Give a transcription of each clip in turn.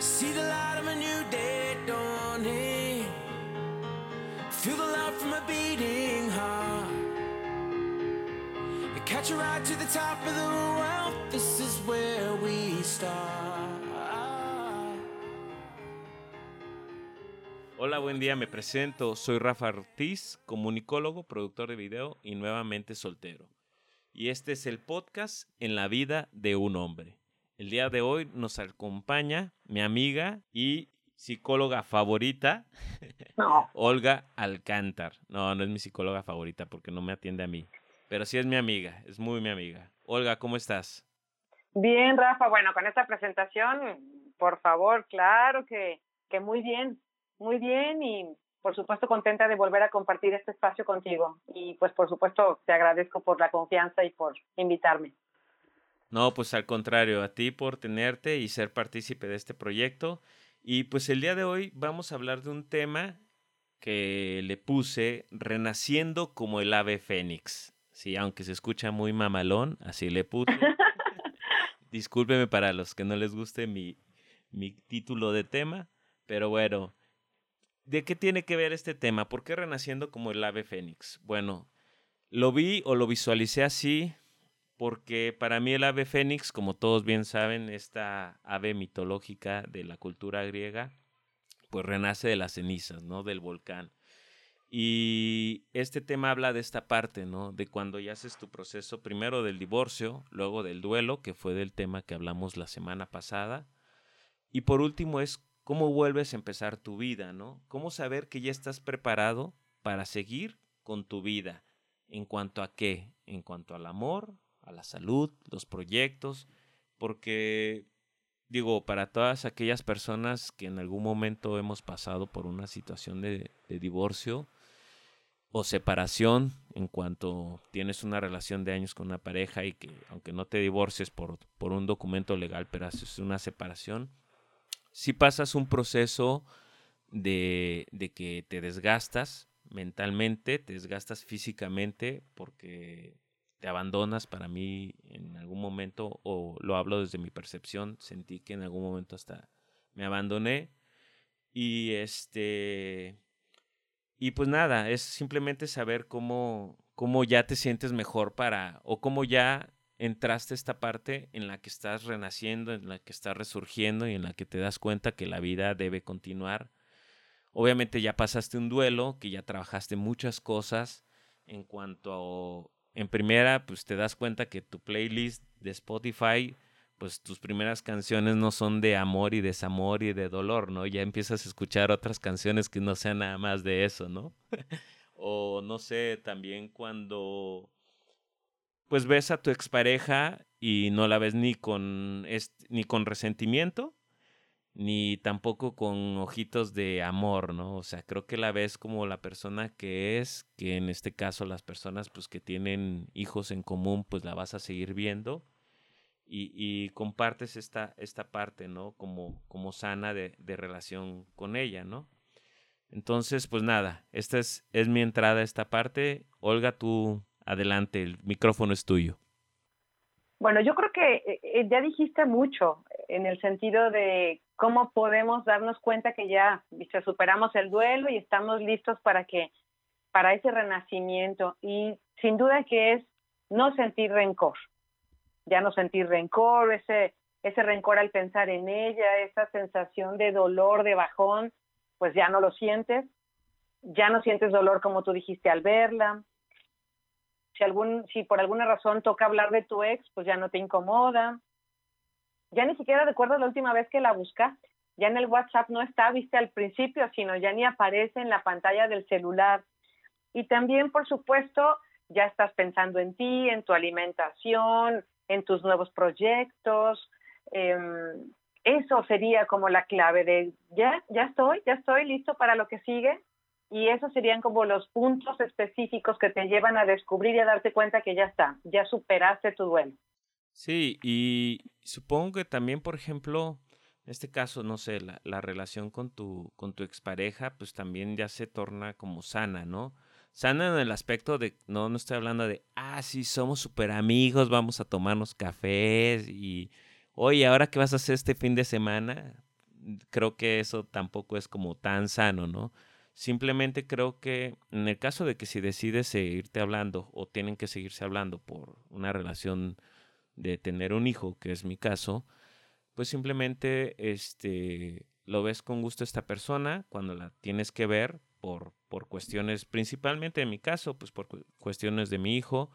New from a beating to the top of the. Hola, buen día, me presento. Soy Rafa Ortiz, comunicólogo, productor de video y nuevamente soltero. Y este es el podcast En la vida de un hombre. El día de hoy nos acompaña mi amiga y psicóloga favorita, No, Olga Alcántar. No, no es mi psicóloga favorita porque no me atiende a mí, pero sí es mi amiga, es muy mi amiga. Olga, ¿cómo estás? bien, Rafa. Bueno, con esta presentación, por favor, claro que, que muy bien, muy bien y por supuesto contenta de volver a compartir este espacio contigo. Y pues por supuesto te agradezco por la confianza y por invitarme. No, pues al contrario, a ti por tenerte y ser partícipe de este proyecto. Y pues el día de hoy vamos a hablar de un tema que le puse Renaciendo como el ave fénix. Sí, aunque se escucha muy mamalón, así le puse. Discúlpeme para los que no les guste mi, mi título de tema, pero bueno, ¿de qué tiene que ver este tema? ¿Por qué Renaciendo como el ave fénix? Bueno, lo vi o lo visualicé así porque para mí el ave fénix, como todos bien saben, esta ave mitológica de la cultura griega, pues renace de las cenizas, ¿no? Del volcán. Y este tema habla de esta parte, ¿no? De cuando ya haces tu proceso primero del divorcio, luego del duelo, que fue del tema que hablamos la semana pasada. Y por último es cómo vuelves a empezar tu vida, ¿no? Cómo saber que ya estás preparado para seguir con tu vida. ¿En cuanto a qué? En cuanto al amor, a la salud, los proyectos, porque digo, para todas aquellas personas que en algún momento hemos pasado por una situación de, divorcio o separación, en cuanto tienes una relación de años con una pareja y que aunque no te divorcies por, por un documento legal, pero haces una separación, si pasas un proceso de, de que te desgastas mentalmente, te desgastas físicamente porque te abandonas para mí en algún momento, o lo hablo desde mi percepción, sentí que en algún momento hasta me abandoné. Y este. Y pues nada, es simplemente saber cómo, cómo ya te sientes mejor para. o cómo ya entraste a esta parte en la que estás renaciendo, en la que estás resurgiendo y en la que te das cuenta que la vida debe continuar. Obviamente ya pasaste un duelo, que ya trabajaste muchas cosas en cuanto a en primera, pues te das cuenta que tu playlist de Spotify, pues tus primeras canciones no son de amor y desamor y de dolor, ¿no? Ya empiezas a escuchar otras canciones que no sean nada más de eso, ¿no? o no sé, también cuando pues ves a tu expareja y no la ves ni con ni con resentimiento ni tampoco con ojitos de amor, ¿no? O sea, creo que la ves como la persona que es, que en este caso las personas pues que tienen hijos en común, pues la vas a seguir viendo y, compartes esta, esta parte, ¿no? Como, como sana de, relación con ella, ¿no? Entonces, pues nada, esta es, es mi entrada a esta parte. Olga, tú adelante, el micrófono es tuyo. Bueno, yo creo que eh, ya dijiste mucho en el sentido de cómo podemos darnos cuenta que ya superamos el duelo y estamos listos para que para ese renacimiento. Y sin duda que es no sentir rencor, ya no sentir rencor, ese ese rencor al pensar en ella, esa sensación de dolor, de bajón, pues ya no lo sientes, ya no sientes dolor como tú dijiste al verla, si, algún, si por alguna razón toca hablar de tu ex, pues ya no te incomoda. Ya ni siquiera recuerdas la última vez que la buscaste. Ya en el WhatsApp no está, viste al principio, sino ya ni aparece en la pantalla del celular. Y también, por supuesto, ya estás pensando en ti, en tu alimentación, en tus nuevos proyectos. Eh, eso sería como la clave de ya, ya estoy, ya estoy listo para lo que sigue y esos serían como los puntos específicos que te llevan a descubrir y a darte cuenta que ya está, ya superaste tu duelo. Sí, y supongo que también, por ejemplo, en este caso, no sé, la, la relación con tu, con tu expareja, pues también ya se torna como sana, ¿no? Sana en el aspecto de, no, no estoy hablando de, ah, sí, somos súper amigos, vamos a tomarnos cafés y, oye, ¿ahora qué vas a hacer este fin de semana? creo que eso tampoco es como tan sano, ¿no? Simplemente creo que en el caso de que si decides seguirte hablando o tienen que seguirse hablando por una relación de tener un hijo, que es mi caso, pues simplemente este lo ves con gusto esta persona cuando la tienes que ver por, por cuestiones, principalmente en mi caso, pues por cuestiones de mi hijo,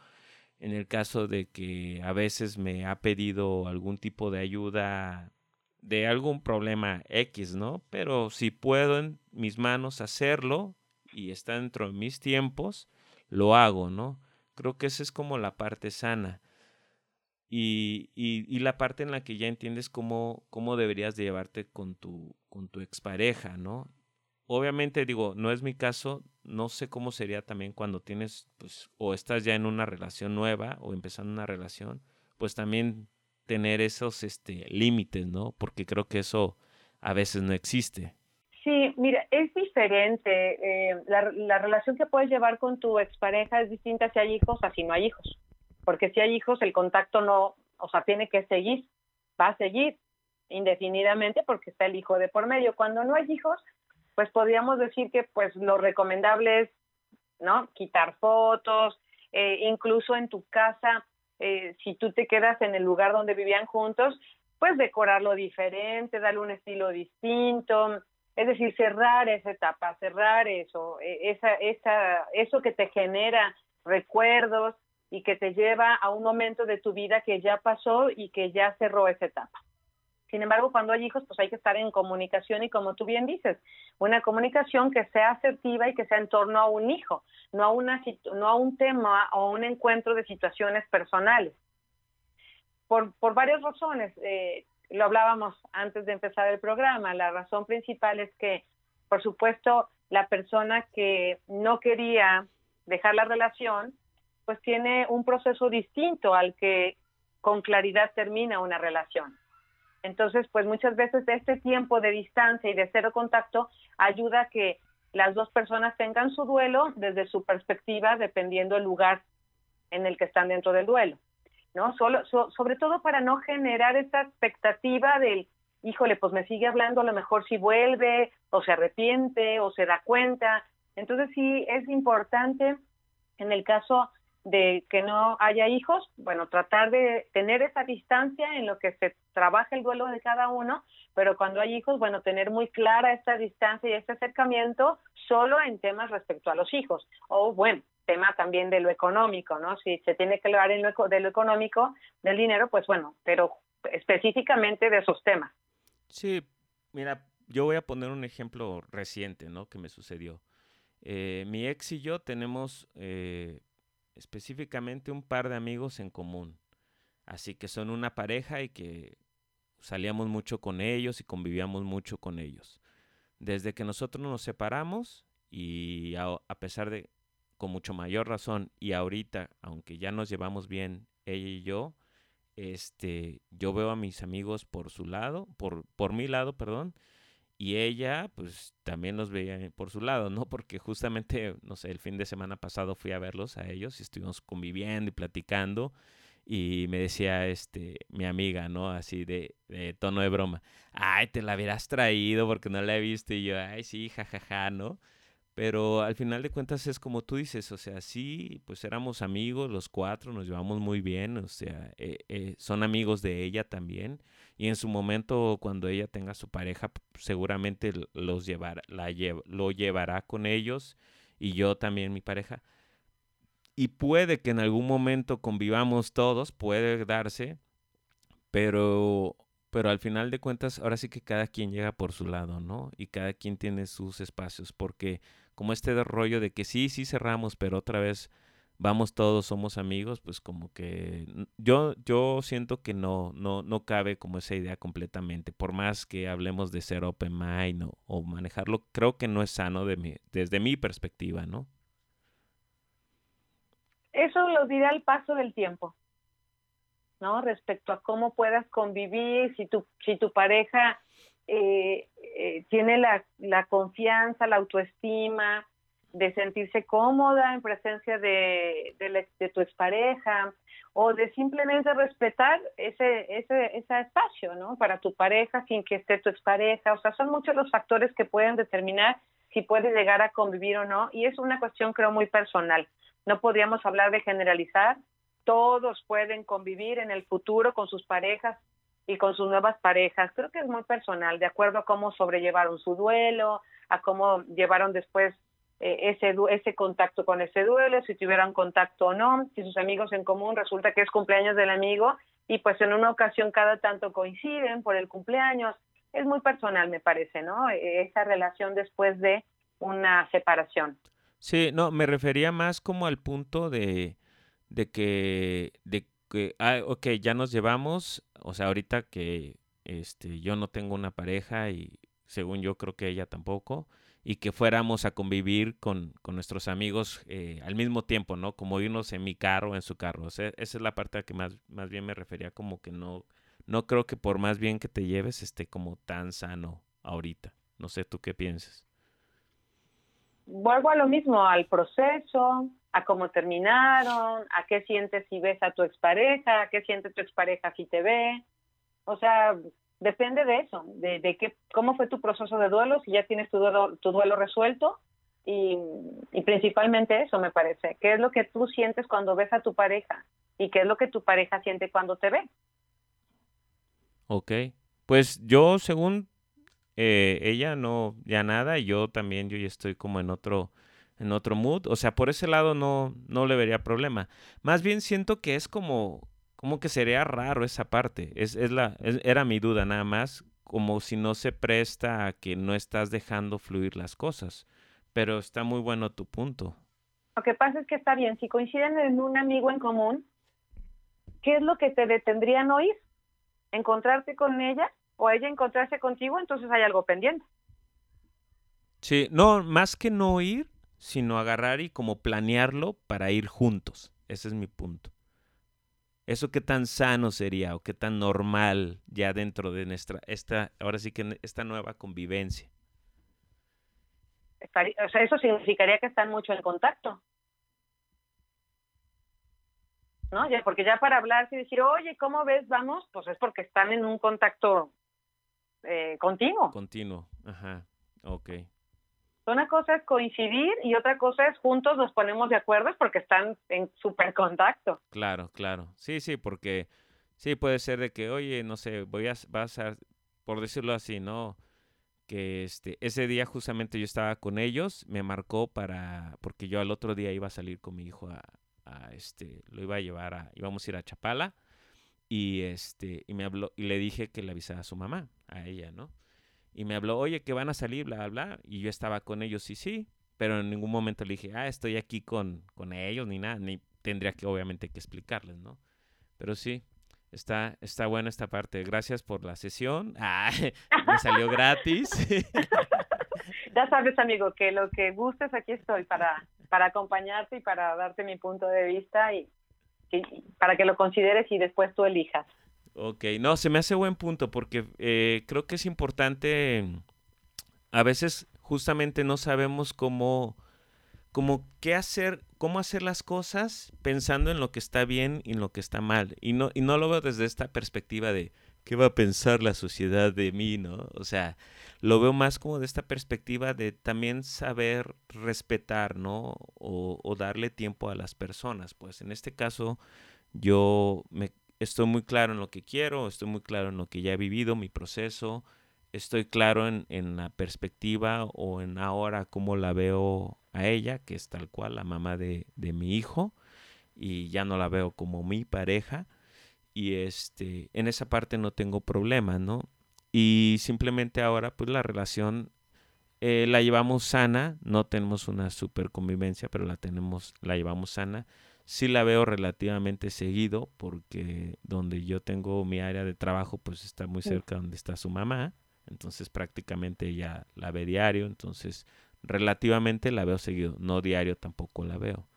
en el caso de que a veces me ha pedido algún tipo de ayuda de algún problema X, ¿no? Pero si puedo en mis manos hacerlo y está dentro de mis tiempos, lo hago, ¿no? Creo que esa es como la parte sana. Y, y, la parte en la que ya entiendes cómo, cómo deberías de llevarte con tu, con tu expareja, ¿no? Obviamente digo, no es mi caso, no sé cómo sería también cuando tienes, pues, o estás ya en una relación nueva o empezando una relación, pues también tener esos este, límites, ¿no? Porque creo que eso a veces no existe. Sí, mira, es diferente. Eh, la, la, relación que puedes llevar con tu expareja es distinta si hay hijos a si no hay hijos. Porque si hay hijos, el contacto no, o sea, tiene que seguir, va a seguir indefinidamente porque está el hijo de por medio. Cuando no hay hijos, pues podríamos decir que pues lo recomendable es, ¿no? Quitar fotos, eh, incluso en tu casa eh, si tú te quedas en el lugar donde vivían juntos, pues decorarlo diferente, darle un estilo distinto, es decir, cerrar esa etapa, cerrar eso, e, esa, esa, eso que te genera recuerdos y que te lleva a un momento de tu vida que ya pasó y que ya cerró esa etapa. Sin embargo, cuando hay hijos, pues hay que estar en comunicación y como tú bien dices, una comunicación que sea asertiva y que sea en torno a un hijo, no a, una, no a un tema o un encuentro de situaciones personales. Por, por varias razones, eh, lo hablábamos antes de empezar el programa, la razón principal es que, por supuesto, la persona que no quería dejar la relación, pues tiene un proceso distinto al que con claridad termina una relación. Entonces, pues muchas veces este tiempo de distancia y de cero contacto ayuda a que las dos personas tengan su duelo desde su perspectiva, dependiendo el lugar en el que están dentro del duelo. ¿no? Solo, sobre todo para no generar esa expectativa del, híjole, pues me sigue hablando, a lo mejor si vuelve, o se arrepiente, o se da cuenta. Entonces sí es importante en el caso de que no haya hijos, bueno, tratar de tener esa distancia en lo que se trabaja el duelo de cada uno, pero cuando hay hijos, bueno, tener muy clara esta distancia y este acercamiento solo en temas respecto a los hijos. O bueno, tema también de lo económico, ¿no? Si se tiene que hablar en lo, de lo económico, del dinero, pues bueno, pero específicamente de esos temas. Sí, mira, yo voy a poner un ejemplo reciente, ¿no? Que me sucedió. Eh, mi ex y yo tenemos eh, específicamente un par de amigos en común. Así que son una pareja y que salíamos mucho con ellos y convivíamos mucho con ellos. Desde que nosotros nos separamos y a, pesar de, con mucho mayor razón, y ahorita, aunque ya nos llevamos bien ella y yo, este, yo veo a mis amigos por su lado, por, por mi lado, perdón, y ella, pues también los veía por su lado, ¿no? Porque justamente, no sé, el fin de semana pasado fui a verlos a ellos y estuvimos conviviendo y platicando. Y me decía, este, mi amiga, ¿no? Así de, de tono de broma. Ay, te la hubieras traído porque no la he visto. Y yo, ay, sí, jajaja, ¿no? Pero al final de cuentas es como tú dices, o sea, sí, pues éramos amigos los cuatro, nos llevamos muy bien, o sea, eh, eh, son amigos de ella también y en su momento cuando ella tenga su pareja seguramente los llevará, la lo llevará con ellos y yo también mi pareja. Y puede que en algún momento convivamos todos, puede darse, pero pero al final de cuentas ahora sí que cada quien llega por su lado, ¿no? Y cada quien tiene sus espacios, porque como este rollo de que sí, sí cerramos, pero otra vez vamos todos, somos amigos, pues como que yo, yo siento que no, no, no cabe como esa idea completamente. Por más que hablemos de ser open mind o, manejarlo, creo que no es sano de mi, desde mi perspectiva, ¿no? Eso lo dirá el paso del tiempo, ¿no? Respecto a cómo puedas convivir, si tu, si tu pareja eh, eh, tiene la, la confianza, la autoestima, de sentirse cómoda en presencia de, de, tu expareja o de simplemente respetar ese, ese, ese espacio, ¿no? Para tu pareja sin que esté tu expareja. O sea, son muchos los factores que pueden determinar si puedes llegar a convivir o no y es una cuestión creo muy personal. No podríamos hablar de generalizar. Todos pueden convivir en el futuro con sus parejas y con sus nuevas parejas. Creo que es muy personal, de acuerdo a cómo sobrellevaron su duelo, a cómo llevaron después eh, ese, ese contacto con ese duelo, si tuvieran contacto o no, si sus amigos en común resulta que es cumpleaños del amigo y pues en una ocasión cada tanto coinciden por el cumpleaños. Es muy personal, me parece, ¿no? E, esa relación después de una separación. Sí, no, me refería más como al punto de, de que, de que, ah, ok, ya nos llevamos, o sea, ahorita que este, yo no tengo una pareja y según yo creo que ella tampoco, y que fuéramos a convivir con, con nuestros amigos eh, al mismo tiempo, ¿no? Como irnos en mi carro, en su carro. esa es la parte a que más, más bien me refería, como que no, no creo que por más bien que te lleves esté como tan sano ahorita. No sé, ¿tú qué piensas? Vuelvo a lo mismo, al proceso, a cómo terminaron, a qué sientes si ves a tu expareja, a qué siente tu expareja si te ve. O sea, depende de eso, de, de qué, cómo fue tu proceso de duelo, si ya tienes tu duelo, tu duelo resuelto y, principalmente eso me parece, qué es lo que tú sientes cuando ves a tu pareja y qué es lo que tu pareja siente cuando te ve. Ok, pues yo según eh, ella no, ya nada, y yo también, yo ya estoy como en otro, en otro mood, o sea, por ese lado no, no le vería problema. Más bien siento que es como, como que sería raro esa parte. Es, es la, era mi duda nada más, como si no se presta a que no estás dejando fluir las cosas. Pero está muy bueno tu punto. Lo que pasa es que está bien, si coinciden en un amigo en común, ¿qué es lo que te detendría no ir? ¿Encontrarte con ella o ella encontrarse contigo? Entonces hay algo pendiente. Sí, no, más que no ir, sino agarrar y como planearlo para ir juntos. Ese es mi punto. ¿Eso qué tan sano sería o qué tan normal ya dentro de nuestra, esta, ahora sí que esta nueva convivencia? O sea, eso significaría que están mucho en contacto. ¿No? Ya, porque ya para hablar y decir, oye, ¿cómo ves? Vamos, pues es porque están en un contacto eh, continuo. Continuo, ajá, ok. Una cosa es coincidir y otra cosa es juntos nos ponemos de acuerdo porque están en súper contacto. Claro, claro. Sí, sí, porque sí puede ser de que, oye, no sé, voy a, vas a, por decirlo así, ¿no? Que este, ese día justamente yo estaba con ellos, me marcó para, porque yo al otro día iba a salir con mi hijo a, este, lo iba a llevar a, íbamos a ir a Chapala y este, y me habló, y le dije que le avisara a su mamá, a ella, ¿no? Y me habló, oye, que van a salir, bla, bla, bla. Y yo estaba con ellos y sí, pero en ningún momento le dije, ah, estoy aquí con, con ellos, ni nada, ni tendría que obviamente que explicarles, ¿no? Pero sí, está, está buena esta parte. Gracias por la sesión. Ah, me salió gratis. ya sabes, amigo, que lo que gustes, aquí estoy para, para acompañarte y para darte mi punto de vista y para que lo consideres y después tú elijas. Ok, no, se me hace buen punto porque eh, creo que es importante, a veces justamente no sabemos cómo, cómo qué hacer, cómo hacer las cosas pensando en lo que está bien y en lo que está mal. Y no, y no lo veo desde esta perspectiva de qué va a pensar la sociedad de mí, ¿no? O sea, lo veo más como de esta perspectiva de también saber respetar, ¿no? O darle tiempo a las personas. Pues en este caso, yo me estoy muy claro en lo que quiero, estoy muy claro en lo que ya he vivido, mi proceso, estoy claro en, en la perspectiva o en ahora cómo la veo a ella, que es tal cual la mamá de, de mi hijo, y ya no la veo como mi pareja, y este, en esa parte no tengo problema, ¿no? Y simplemente ahora pues la relación eh, la llevamos sana, no tenemos una super convivencia, pero la tenemos, la llevamos sana sí la veo relativamente seguido porque donde yo tengo mi área de trabajo pues está muy cerca donde está su mamá, entonces prácticamente ella la ve diario, entonces relativamente la veo seguido, no diario tampoco la veo,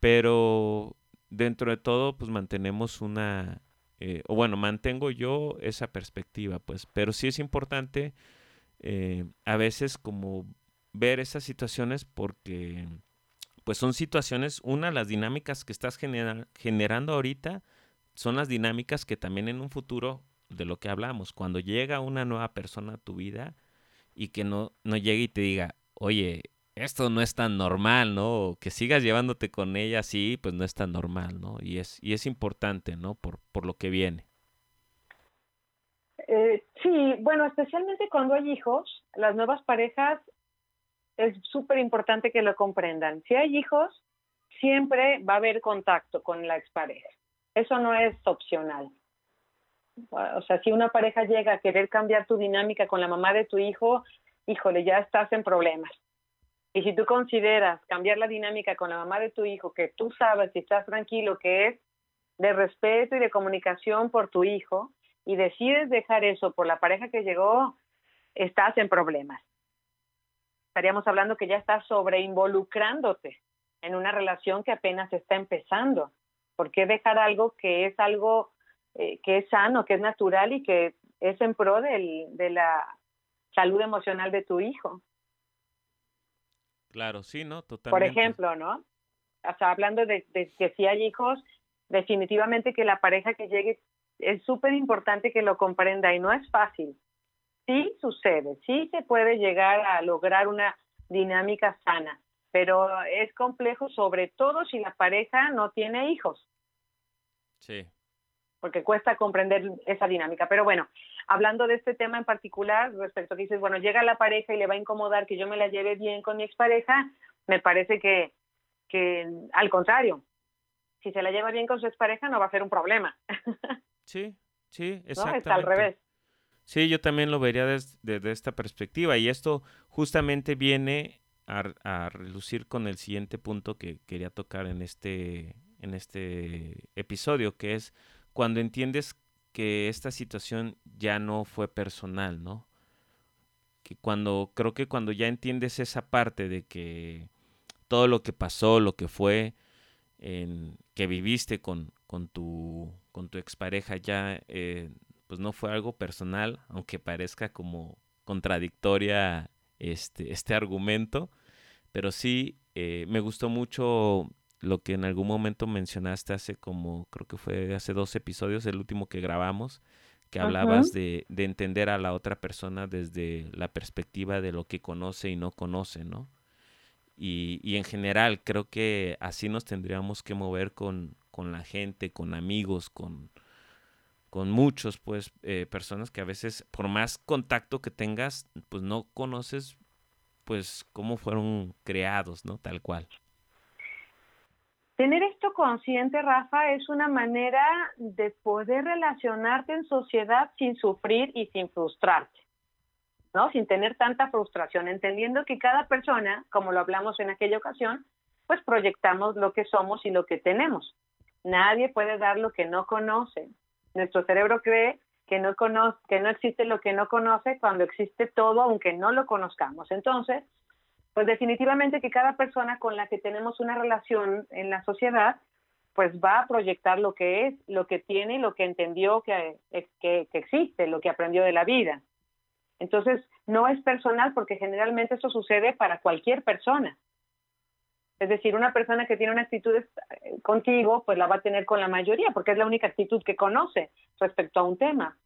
pero dentro de todo pues mantenemos una, eh, o bueno, mantengo yo esa perspectiva pues, pero sí es importante eh, a veces como ver esas situaciones porque pues son situaciones, una, las dinámicas que estás generando ahorita son las dinámicas que también en un futuro, de lo que hablamos, cuando llega una nueva persona a tu vida y que no, no llegue y te diga, oye, esto no es tan normal, ¿no? O que sigas llevándote con ella así, pues no es tan normal, ¿no? Y es, y es importante, ¿no? Por, por lo que viene. Eh, sí, bueno, especialmente cuando hay hijos, las nuevas parejas es súper importante que lo comprendan. Si hay hijos, siempre va a haber contacto con la expareja. Eso no es opcional. O sea, si una pareja llega a querer cambiar tu dinámica con la mamá de tu hijo, híjole, ya estás en problemas. Y si tú consideras cambiar la dinámica con la mamá de tu hijo, que tú sabes y estás tranquilo que es de respeto y de comunicación por tu hijo, y decides dejar eso por la pareja que llegó, estás en problemas. Estaríamos hablando que ya estás sobreinvolucrándote en una relación que apenas está empezando. ¿Por qué dejar algo que es algo eh, que es sano, que es natural y que es en pro del, de la salud emocional de tu hijo? Claro, sí, ¿no? Totalmente. Por ejemplo, ¿no? O sea, hablando de, que si hay hijos, definitivamente que la pareja que llegue es súper importante que lo comprenda y no es fácil. Sí sucede, sí se puede llegar a lograr una dinámica sana, pero es complejo sobre todo si la pareja no tiene hijos. Sí. Porque cuesta comprender esa dinámica. Pero bueno, hablando de este tema en particular, respecto a que dices, bueno, llega la pareja y le va a incomodar que yo me la lleve bien con mi expareja, me parece que, que al contrario, si se la lleva bien con su expareja no va a ser un problema. Sí, sí, exactamente. ¿No? Es al revés. Sí, yo también lo vería desde, esta perspectiva y esto justamente viene a, a, relucir con el siguiente punto que quería tocar en este, en este episodio, que es cuando entiendes que esta situación ya no fue personal, ¿no? Que cuando, creo que cuando ya entiendes esa parte de que todo lo que pasó, lo que fue, en, que viviste con, con, tu, con tu expareja ya, eh, pues no fue algo personal, aunque parezca como contradictoria este, este argumento, pero sí eh, me gustó mucho lo que en algún momento mencionaste hace como, creo que fue hace dos episodios, el último que grabamos, que hablabas de, de, entender a la otra persona desde la perspectiva de lo que conoce y no conoce, ¿no? Y, y en general creo que así nos tendríamos que mover con, con la gente, con amigos, con, con muchos, pues, eh, personas que a veces, por más contacto que tengas, pues no conoces, pues, cómo fueron creados, ¿no? Tal cual. Tener esto consciente, Rafa, es una manera de poder relacionarte en sociedad sin sufrir y sin frustrarte, ¿no? Sin tener tanta frustración, entendiendo que cada persona, como lo hablamos en aquella ocasión, pues proyectamos lo que somos y lo que tenemos. Nadie puede dar lo que no conoce. Nuestro cerebro cree que no, conoce, que no existe lo que no conoce cuando existe todo, aunque no lo conozcamos. Entonces, pues definitivamente que cada persona con la que tenemos una relación en la sociedad, pues va a proyectar lo que es, lo que tiene, lo que entendió que, que, que existe, lo que aprendió de la vida. Entonces, no es personal porque generalmente eso sucede para cualquier persona. Es decir, una persona que tiene una actitud eh, contigo, pues la va a tener con la mayoría, porque es la única actitud que conoce respecto a un tema.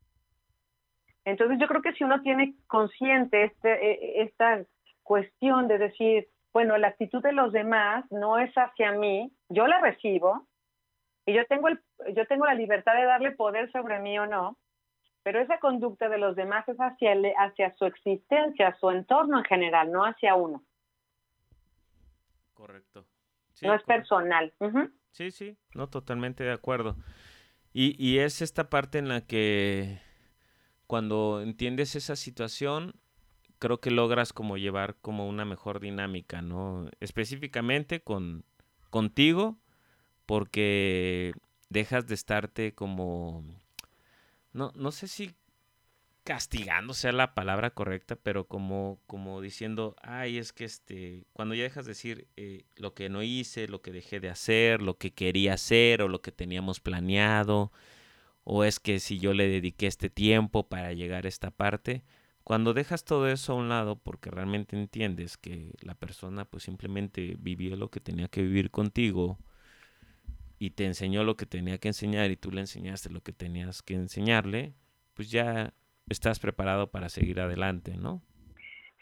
Entonces yo creo que si uno tiene consciente este, e, esta cuestión de decir, bueno, la actitud de los demás no es hacia mí, yo la recibo y yo tengo, el, yo tengo la libertad de darle poder sobre mí o no, pero esa conducta de los demás es hacia, hacia su existencia, su entorno en general, no hacia uno. Correcto. no es personal. Sí, sí, no, totalmente de acuerdo. Y, y es esta parte en la que cuando entiendes esa situación, creo que logras como llevar como una mejor dinámica, ¿no? Específicamente con contigo, porque dejas de estarte como no, no sé si castigando sea la palabra correcta, pero como, como diciendo, ay, es que este, cuando ya dejas de decir eh, lo que no hice, lo que dejé de hacer, lo que quería hacer o lo que teníamos planeado, o es que si yo le dediqué este tiempo para llegar a esta parte, cuando dejas todo eso a un lado porque realmente entiendes que la persona pues simplemente vivió lo que tenía que vivir contigo y te enseñó lo que tenía que enseñar y tú le enseñaste lo que tenías que enseñarle, pues ya estás preparado para seguir adelante, ¿no?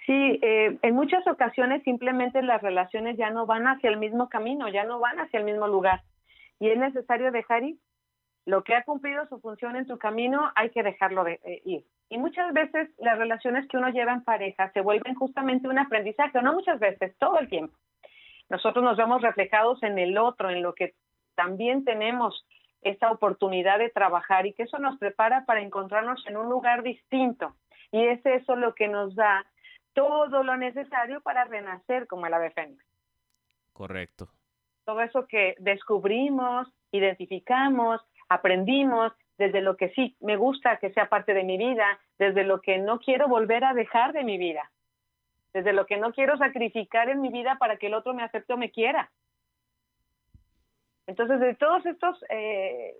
Sí, eh, en muchas ocasiones simplemente las relaciones ya no van hacia el mismo camino, ya no van hacia el mismo lugar. Y es necesario dejar ir. Lo que ha cumplido su función en tu camino hay que dejarlo de, eh, ir. Y muchas veces las relaciones que uno lleva en pareja se vuelven justamente un aprendizaje, no muchas veces, todo el tiempo. Nosotros nos vemos reflejados en el otro, en lo que también tenemos esa oportunidad de trabajar y que eso nos prepara para encontrarnos en un lugar distinto. Y es eso lo que nos da todo lo necesario para renacer como el ave fénix. Correcto. Todo eso que descubrimos, identificamos, aprendimos, desde lo que sí me gusta que sea parte de mi vida, desde lo que no quiero volver a dejar de mi vida, desde lo que no quiero sacrificar en mi vida para que el otro me acepte o me quiera. Entonces, de todos estos eh,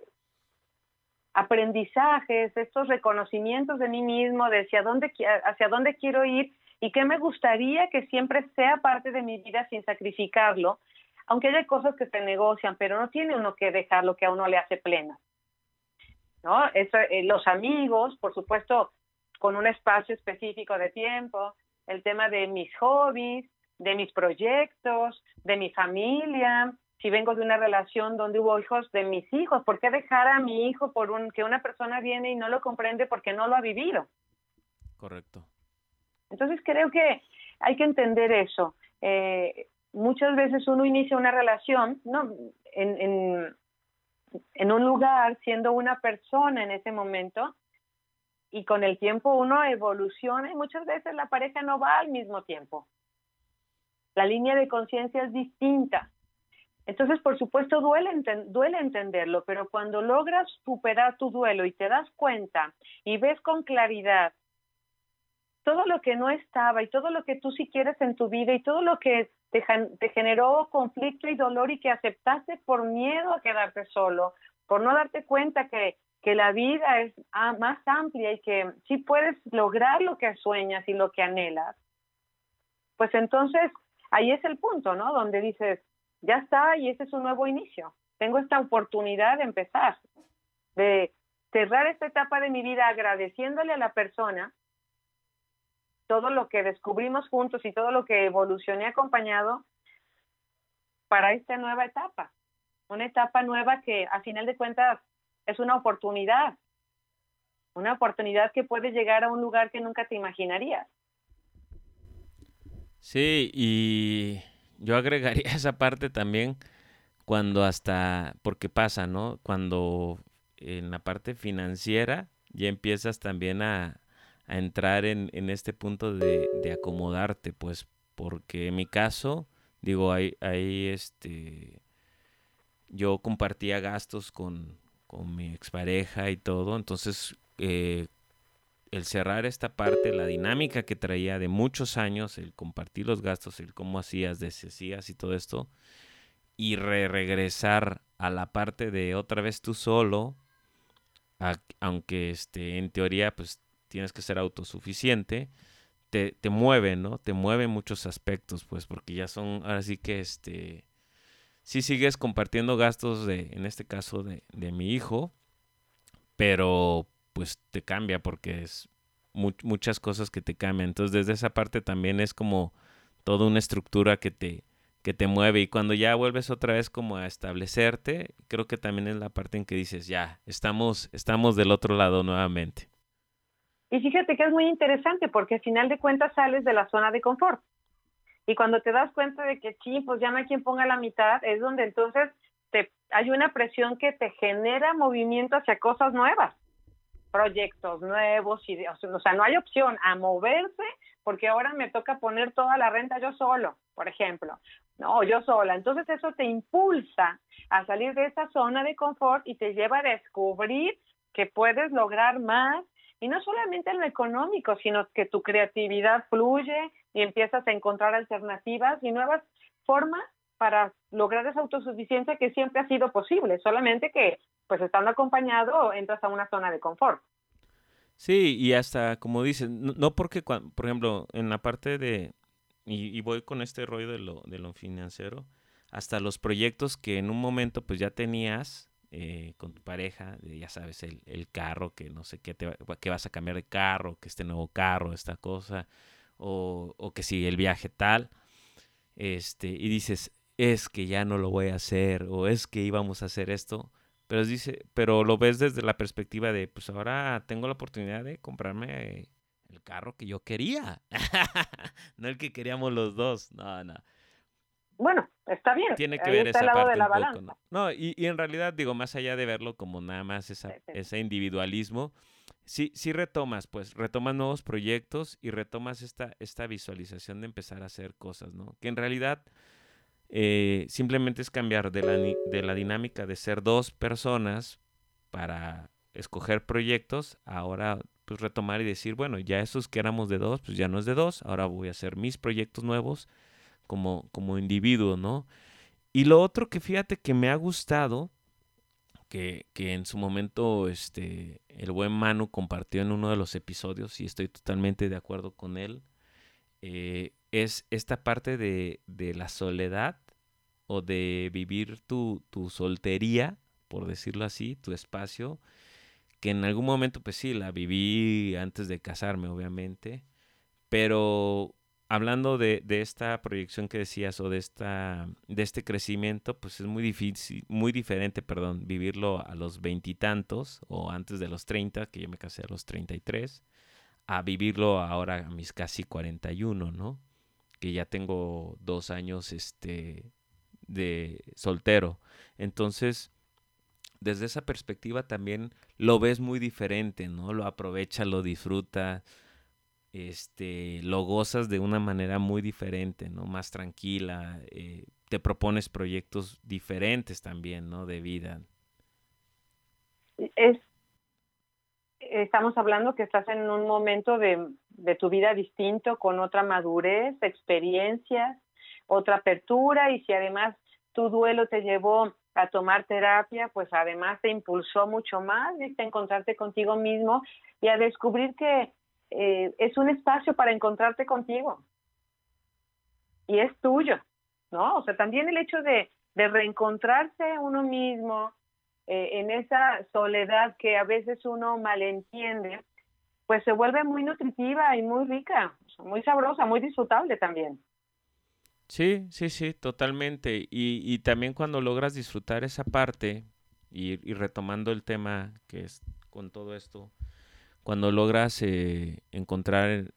aprendizajes, estos reconocimientos de mí mismo, de hacia dónde, hacia dónde quiero ir y qué me gustaría que siempre sea parte de mi vida sin sacrificarlo, aunque haya cosas que se negocian, pero no tiene uno que dejar lo que a uno le hace pleno. ¿No? Eso, eh, los amigos, por supuesto, con un espacio específico de tiempo, el tema de mis hobbies, de mis proyectos, de mi familia, si vengo de una relación donde hubo hijos de mis hijos, ¿por qué dejar a mi hijo por un que una persona viene y no lo comprende porque no lo ha vivido? Correcto. Entonces creo que hay que entender eso. Eh, muchas veces uno inicia una relación, ¿no? En, en, en un lugar, siendo una persona en ese momento, y con el tiempo uno evoluciona y muchas veces la pareja no va al mismo tiempo. La línea de conciencia es distinta. Entonces, por supuesto, duele, entenderlo, pero cuando logras superar tu duelo y te das cuenta y ves con claridad todo lo que no estaba y todo lo que tú sí quieres en tu vida y todo lo que te, te generó conflicto y dolor y que aceptaste por miedo a quedarte solo, por no darte cuenta que, que la vida es más amplia y que sí puedes lograr lo que sueñas y lo que anhelas, pues entonces ahí es el punto, ¿no? Donde dices, ya está y ese es un nuevo inicio. Tengo esta oportunidad de empezar, de cerrar esta etapa de mi vida agradeciéndole a la persona todo lo que descubrimos juntos y todo lo que evolucioné acompañado para esta nueva etapa. Una etapa nueva que a final de cuentas es una oportunidad, una oportunidad que puede llegar a un lugar que nunca te imaginarías. Sí, y yo agregaría esa parte también cuando hasta, porque pasa, ¿no? Cuando en la parte financiera ya empiezas también a, entrar en, este punto de, acomodarte, pues, porque en mi caso, digo, ahí, ahí este, yo compartía gastos con, con mi expareja y todo, entonces eh, el cerrar esta parte, la dinámica que traía de muchos años, el compartir los gastos, el cómo hacías, deshacías y todo esto, y regresar a la parte de otra vez tú solo, aunque este, en teoría pues tienes que ser autosuficiente, te, te mueve, ¿no? Te mueve muchos aspectos, pues, porque ya son, ahora sí que este, sí sigues compartiendo gastos de, en este caso, de, de mi hijo, pero te cambia porque es muchas cosas que te cambian. Entonces desde esa parte también es como toda una estructura que te, que te mueve y cuando ya vuelves otra vez como a establecerte, creo que también es la parte en que dices, ya, estamos, estamos del otro lado nuevamente. Y fíjate que es muy interesante porque al final de cuentas sales de la zona de confort. Y cuando te das cuenta de que, sí, pues ya no hay quien ponga la mitad, es donde entonces te, hay una presión que te genera movimiento hacia cosas nuevas proyectos nuevos, y, o sea, no hay opción a moverse porque ahora me toca poner toda la renta yo solo, por ejemplo, no, yo sola. Entonces eso te impulsa a salir de esa zona de confort y te lleva a descubrir que puedes lograr más y no solamente en lo económico, sino que tu creatividad fluye y empiezas a encontrar alternativas y nuevas formas para lograr esa autosuficiencia que siempre ha sido posible, solamente que pues estando acompañado entras a una zona de confort. Sí, y hasta como dices, no, porque, por ejemplo, en la parte de, y, voy con este rollo de lo, de lo financiero, hasta los proyectos que en un momento pues ya tenías eh, con tu pareja, ya sabes, el, carro, que no sé qué, te, que vas a cambiar de carro, que este nuevo carro, esta cosa, o, que si el viaje tal, este, y dices, es que ya no lo voy a hacer, o es que íbamos a hacer esto, pero dice, pero lo ves desde la perspectiva de, pues ahora tengo la oportunidad de comprarme el carro que yo quería, no el que queríamos los dos, no, no. Bueno, está bien. Tiene que ver esa parte de la balanza. ¿no? y, y, en realidad digo, más allá de verlo como nada más esa, ese individualismo, sí, sí retomas, pues, retomas nuevos proyectos y retomas esta, esta visualización de empezar a hacer cosas, ¿no? Que en realidad eh, simplemente es cambiar de la, de la dinámica de ser dos personas para escoger proyectos, ahora pues retomar y decir, bueno, ya esos que éramos de dos, pues ya no es de dos, ahora voy a hacer mis proyectos nuevos como, como individuo, ¿no? Y lo otro que fíjate que me ha gustado, que, que, en su momento este, el buen Manu compartió en uno de los episodios y estoy totalmente de acuerdo con él, eh, es esta parte de, de, la soledad o de vivir tu, tu, soltería, por decirlo así, tu espacio, que en algún momento pues sí, la viví antes de casarme, obviamente, pero hablando de, de, esta proyección que decías o de esta de este crecimiento, pues es muy difícil, muy diferente, perdón, vivirlo a los veintitantos o antes de los treinta, que yo me casé a los treinta y tres, a vivirlo ahora a mis casi cuarenta y uno, ¿no? Que ya tengo dos años este de soltero. Entonces, desde esa perspectiva también lo ves muy diferente, ¿no? Lo aprovecha, lo disfruta, este, lo gozas de una manera muy diferente, ¿no? Más tranquila, eh, te propones proyectos diferentes también, ¿no? De vida. Es, estamos hablando que estás en un momento de, de tu vida distinto, con otra madurez, experiencias, otra apertura y si además tu duelo te llevó a tomar terapia, pues además te impulsó mucho más, a encontrarte contigo mismo y a descubrir que eh, es un espacio para encontrarte contigo y es tuyo, ¿no? O sea, también el hecho de, de reencontrarse uno mismo eh, en esa soledad que a veces uno malentiende, pues se vuelve muy nutritiva y muy rica, muy sabrosa, muy disfrutable también. Sí, sí, sí, totalmente. Y, y también cuando logras disfrutar esa parte, y, retomando el tema que es con todo esto, cuando logras eh, encontrar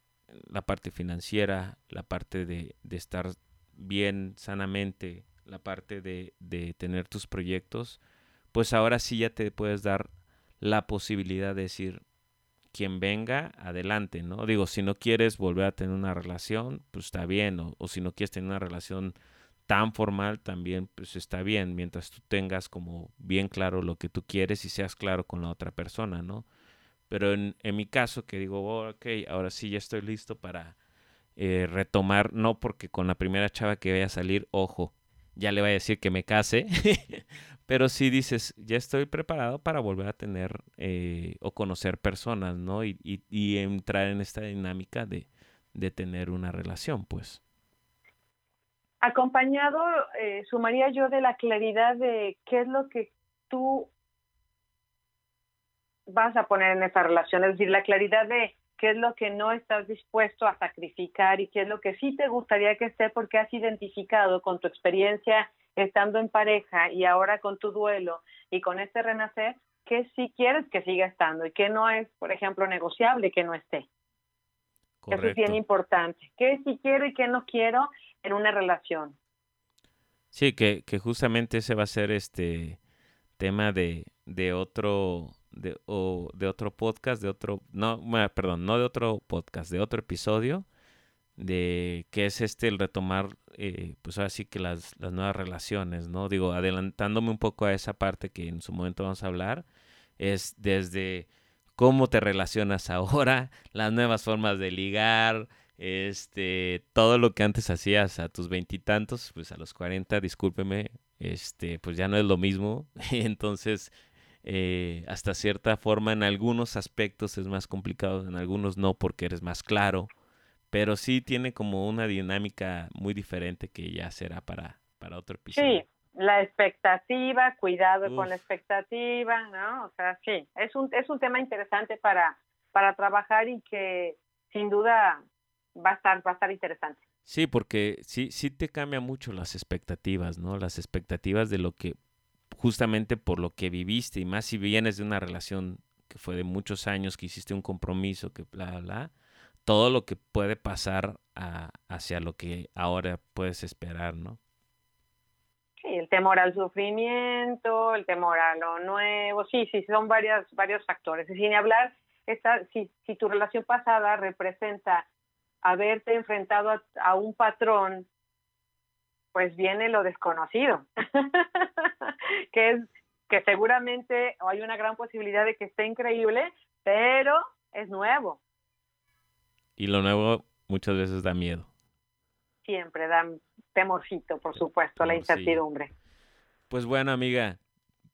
la parte financiera, la parte de, de estar bien sanamente, la parte de, de, tener tus proyectos, pues ahora sí ya te puedes dar la posibilidad de decir, quien venga, adelante, ¿no? Digo, si no quieres volver a tener una relación, pues está bien, o, si no quieres tener una relación tan formal, también pues está bien, mientras tú tengas como bien claro lo que tú quieres y seas claro con la otra persona, ¿no? Pero en, mi caso, que digo, oh, ok, ahora sí ya estoy listo para eh, retomar, no porque con la primera chava que vaya a salir, ojo, ya le voy a decir que me case, pero si dices, ya estoy preparado para volver a tener eh, o conocer personas, ¿no? Y, y, entrar en esta dinámica de, de, tener una relación, pues. Acompañado, eh, sumaría yo de la claridad de qué es lo que tú vas a poner en esa relación, es decir, la claridad de qué es lo que no estás dispuesto a sacrificar y qué es lo que sí te gustaría que esté porque has identificado con tu experiencia estando en pareja y ahora con tu duelo y con este renacer, que sí quieres que siga estando y que no es, por ejemplo, negociable que no esté. Eso es bien importante. ¿Qué sí quiero y qué no quiero en una relación? Sí, que, que justamente ese va a ser este tema de, de otro de, o de otro podcast, de otro, no, perdón, no de otro podcast, de otro episodio, de que es este el retomar, eh, pues ahora sí que las, las nuevas relaciones, ¿no? Digo, adelantándome un poco a esa parte que en su momento vamos a hablar, es desde cómo te relacionas ahora, las nuevas formas de ligar, este, todo lo que antes hacías a tus veintitantos, pues a los cuarenta, discúlpeme, este, pues ya no es lo mismo. Entonces, eh, hasta cierta forma en algunos aspectos es más complicado, en algunos no porque eres más claro, pero sí tiene como una dinámica muy diferente que ya será para, para otro episodio. Sí, la expectativa, cuidado con la expectativa, ¿no? O sea, sí, es un, es un tema interesante para, para trabajar y que sin duda va a estar, va a estar interesante. Sí, porque sí, sí te cambia mucho las expectativas, ¿no? Las expectativas de lo que, justamente por lo que viviste, y más si vienes de una relación que fue de muchos años, que hiciste un compromiso, que bla, bla, todo lo que puede pasar hacia lo que ahora puedes esperar, ¿no? Sí, el temor al sufrimiento, el temor a lo nuevo, sí, sí, son varias, varios factores. Y sin hablar, esta, si, si tu relación pasada representa haberte enfrentado a, un patrón, pues viene lo desconocido, que es que seguramente hay una gran posibilidad de que esté increíble, pero es nuevo. Y lo nuevo muchas veces da miedo. Siempre da temorcito, por supuesto, la incertidumbre. Pues bueno, amiga,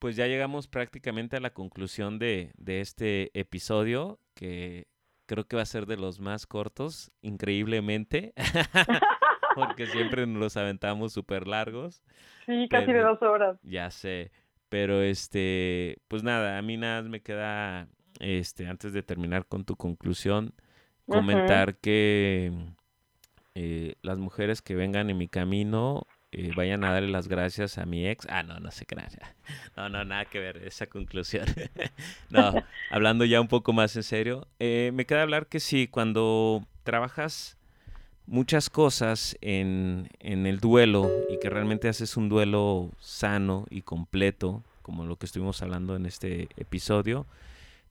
pues ya llegamos prácticamente a la conclusión de, de este episodio, que creo que va a ser de los más cortos, increíblemente, porque siempre nos los aventamos súper largos. Sí, casi de dos horas. Ya sé, pero este, pues nada, a mí nada me queda, este, antes de terminar con tu conclusión, comentar que eh, las mujeres que vengan en mi camino eh, vayan a darle las gracias a mi ex. Ah, no, no sé qué. No, no, nada que ver esa conclusión. no, hablando ya un poco más en serio, eh, me queda hablar que sí, cuando trabajas muchas cosas en, en el duelo y que realmente haces un duelo sano y completo, como lo que estuvimos hablando en este episodio,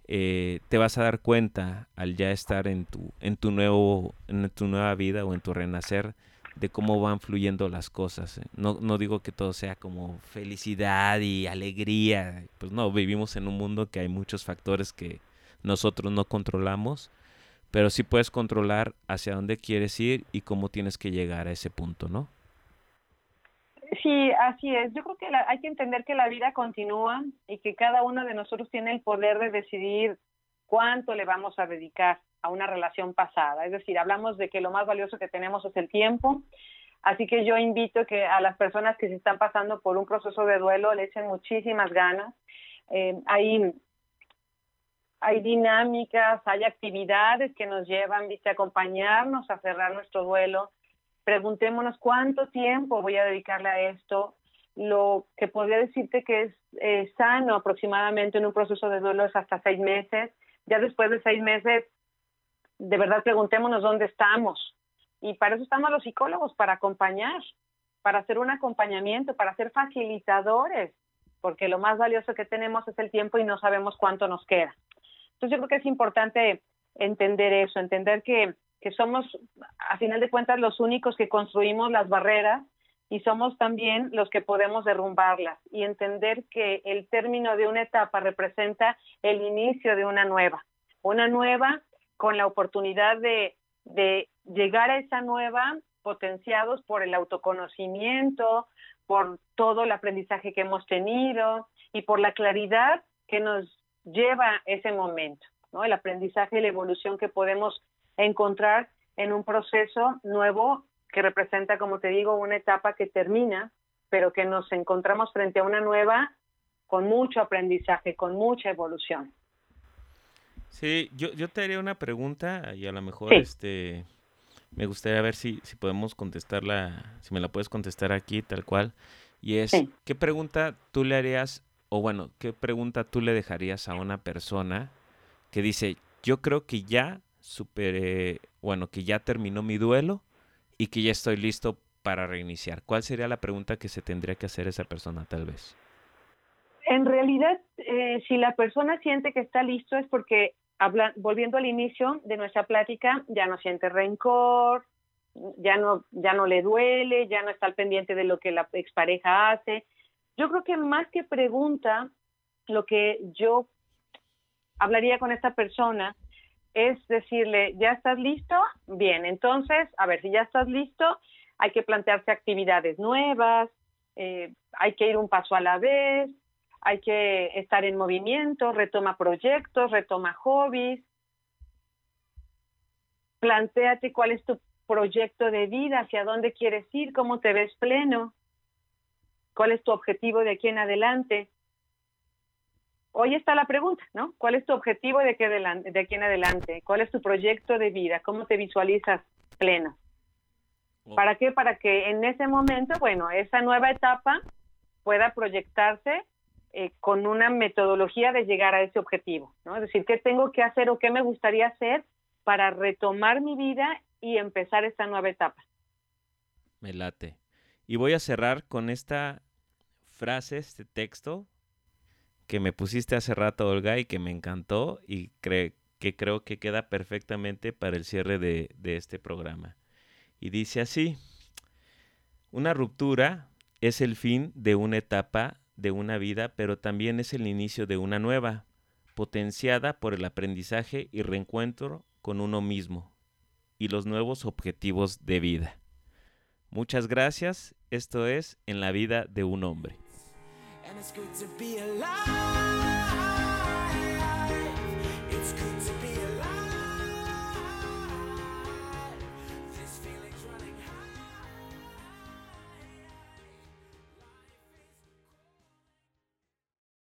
eh, te vas a dar cuenta al ya estar en tu, en tu nuevo, en tu nueva vida o en tu renacer de cómo van fluyendo las cosas. No, no digo que todo sea como felicidad y alegría, pues no, vivimos en un mundo que hay muchos factores que nosotros no controlamos, pero sí puedes controlar hacia dónde quieres ir y cómo tienes que llegar a ese punto, ¿no? Sí, así es. Yo creo que hay que entender que la vida continúa y que cada uno de nosotros tiene el poder de decidir cuánto le vamos a dedicar a una relación pasada. Es decir, hablamos de que lo más valioso que tenemos es el tiempo. Así que yo invito que a las personas que se están pasando por un proceso de duelo le echen muchísimas ganas. Eh, hay dinámicas, hay actividades que nos llevan ¿viste? a acompañarnos a cerrar nuestro duelo preguntémonos cuánto tiempo voy a dedicarle a esto. Lo que podría decirte que es eh, sano aproximadamente en un proceso de duelo es hasta seis meses. Ya después de seis meses, de verdad preguntémonos dónde estamos. Y para eso estamos los psicólogos, para acompañar, para hacer un acompañamiento, para ser facilitadores, porque lo más valioso que tenemos es el tiempo y no sabemos cuánto nos queda. Entonces yo creo que es importante entender eso, entender que que somos, a final de cuentas, los únicos que construimos las barreras y somos también los que podemos derrumbarlas y entender que el término de una etapa representa el inicio de una nueva, una nueva con la oportunidad de, de llegar a esa nueva potenciados por el autoconocimiento, por todo el aprendizaje que hemos tenido y por la claridad que nos lleva ese momento, ¿no? El aprendizaje y la evolución que podemos encontrar en un proceso nuevo que representa, como te digo, una etapa que termina, pero que nos encontramos frente a una nueva con mucho aprendizaje, con mucha evolución. Sí, yo, yo te haría una pregunta y a lo mejor este me gustaría ver si, si podemos contestarla, si me la puedes contestar aquí tal cual. Y es, ¿qué pregunta tú le harías, o bueno, qué pregunta tú le dejarías a una persona que dice, yo creo que ya superé, bueno, que ya terminó mi duelo y que ya estoy listo para reiniciar? ¿Cuál sería la pregunta que se tendría que hacer esa persona tal vez? En realidad, eh, si la persona siente que está listo es porque, volviendo al inicio de nuestra plática, ya no siente rencor, ya no, ya no le duele, ya no está al pendiente de lo que la expareja hace. Yo creo que más que pregunta, lo que yo hablaría con esta persona es decirle, ¿ya estás listo? Bien, entonces, a ver, si ya estás listo, hay que plantearse actividades nuevas, eh, hay que ir un paso a la vez, hay que estar en movimiento, retoma proyectos, retoma hobbies. Plantéate cuál es tu proyecto de vida, hacia dónde quieres ir, cómo te ves pleno, cuál es tu objetivo de aquí en adelante. Hoy está la pregunta, ¿no? ¿Cuál es tu objetivo de aquí, de aquí en adelante? ¿Cuál es tu proyecto de vida? ¿Cómo te visualizas pleno? Oh. ¿Para qué? Para que en ese momento, bueno, esa nueva etapa pueda proyectarse eh, con una metodología de llegar a ese objetivo, ¿no? Es decir, ¿qué tengo que hacer o qué me gustaría hacer para retomar mi vida y empezar esta nueva etapa? Me late. Y voy a cerrar con esta frase, este texto que me pusiste hace rato, Olga, y que me encantó y que creo que queda perfectamente para el cierre de este programa. Y dice así, una ruptura es el fin de una etapa de una vida, pero también es el inicio de una nueva, potenciada por el aprendizaje y reencuentro con uno mismo y los nuevos objetivos de vida. Muchas gracias, esto es En la vida de un hombre.